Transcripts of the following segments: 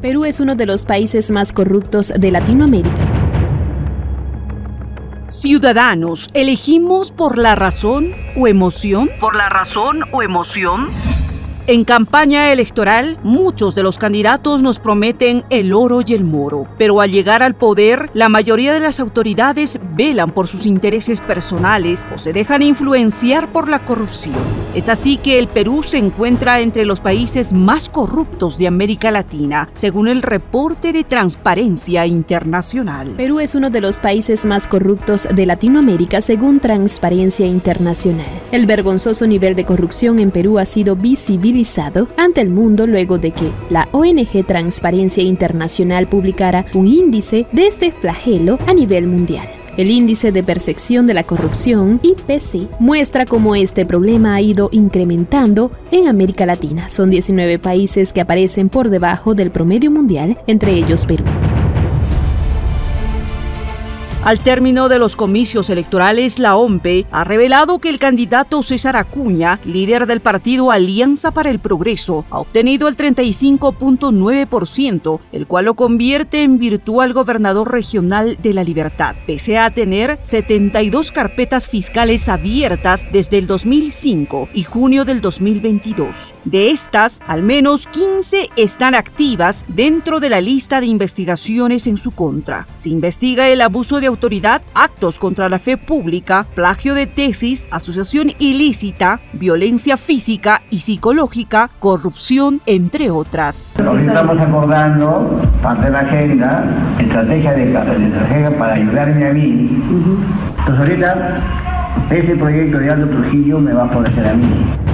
Perú es uno de los países más corruptos de Latinoamérica. Ciudadanos, ¿elegimos por la razón o emoción? ¿Por la razón o emoción? En campaña electoral, muchos de los candidatos nos prometen el oro y el moro, pero al llegar al poder, la mayoría de las autoridades velan por sus intereses personales o se dejan influenciar por la corrupción. Es así que el Perú se encuentra entre los países más corruptos de América Latina, según el reporte de Transparencia Internacional. Perú es uno de los países más corruptos de Latinoamérica, según Transparencia Internacional. El vergonzoso nivel de corrupción en Perú ha sido ante el mundo luego de que la ONG Transparencia Internacional publicara un índice de este flagelo a nivel mundial. El índice de percepción de la corrupción, IPC, muestra cómo este problema ha ido incrementando en América Latina. Son 19 países que aparecen por debajo del promedio mundial, entre ellos Perú. Al término de los comicios electorales, la OMPE ha revelado que el candidato César Acuña, líder del partido Alianza para el Progreso, ha obtenido el 35.9%, el cual lo convierte en virtual gobernador regional de la Libertad, pese a tener 72 carpetas fiscales abiertas desde el 2005 y junio del 2022. De estas, al menos 15 están activas dentro de la lista de investigaciones en su contra. Se investiga el abuso de autoridad, actos contra la fe pública, plagio de tesis, asociación ilícita, violencia física y psicológica, corrupción, entre otras. Nos estamos acordando, parte de la agenda, estrategia de, estrategia para ayudarme a mí. Entonces ahorita ese proyecto de Aldo Trujillo me va a favorecer a mí.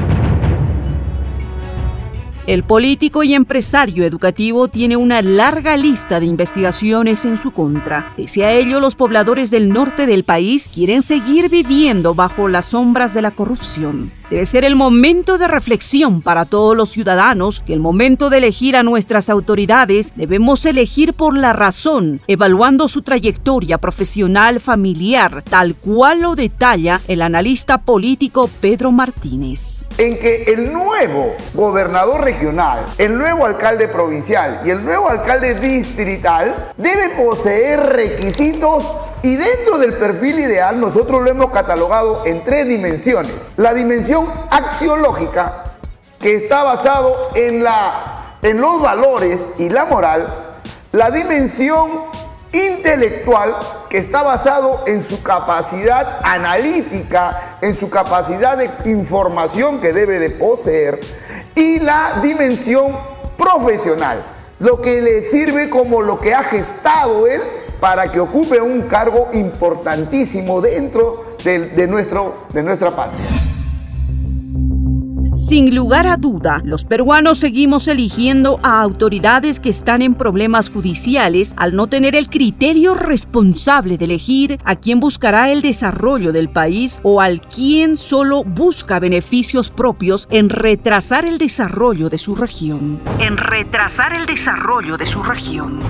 El político y empresario educativo tiene una larga lista de investigaciones en su contra. Pese a ello, los pobladores del norte del país quieren seguir viviendo bajo las sombras de la corrupción. Debe ser el momento de reflexión para todos los ciudadanos que el momento de elegir a nuestras autoridades debemos elegir por la razón, evaluando su trayectoria profesional familiar, tal cual lo detalla el analista político Pedro Martínez. En que el nuevo gobernador regional, el nuevo alcalde provincial y el nuevo alcalde distrital debe poseer requisitos y dentro del perfil ideal nosotros lo hemos catalogado en tres dimensiones. La dimensión axiológica, que está basado en, la, en los valores y la moral. La dimensión intelectual, que está basado en su capacidad analítica, en su capacidad de información que debe de poseer. Y la dimensión profesional, lo que le sirve como lo que ha gestado él para que ocupe un cargo importantísimo dentro de, nuestro, de nuestra patria. Sin lugar a duda, los peruanos seguimos eligiendo a autoridades que están en problemas judiciales al no tener el criterio responsable de elegir a quien buscará el desarrollo del país o al quien solo busca beneficios propios en retrasar el desarrollo de su región. En retrasar el desarrollo de su región.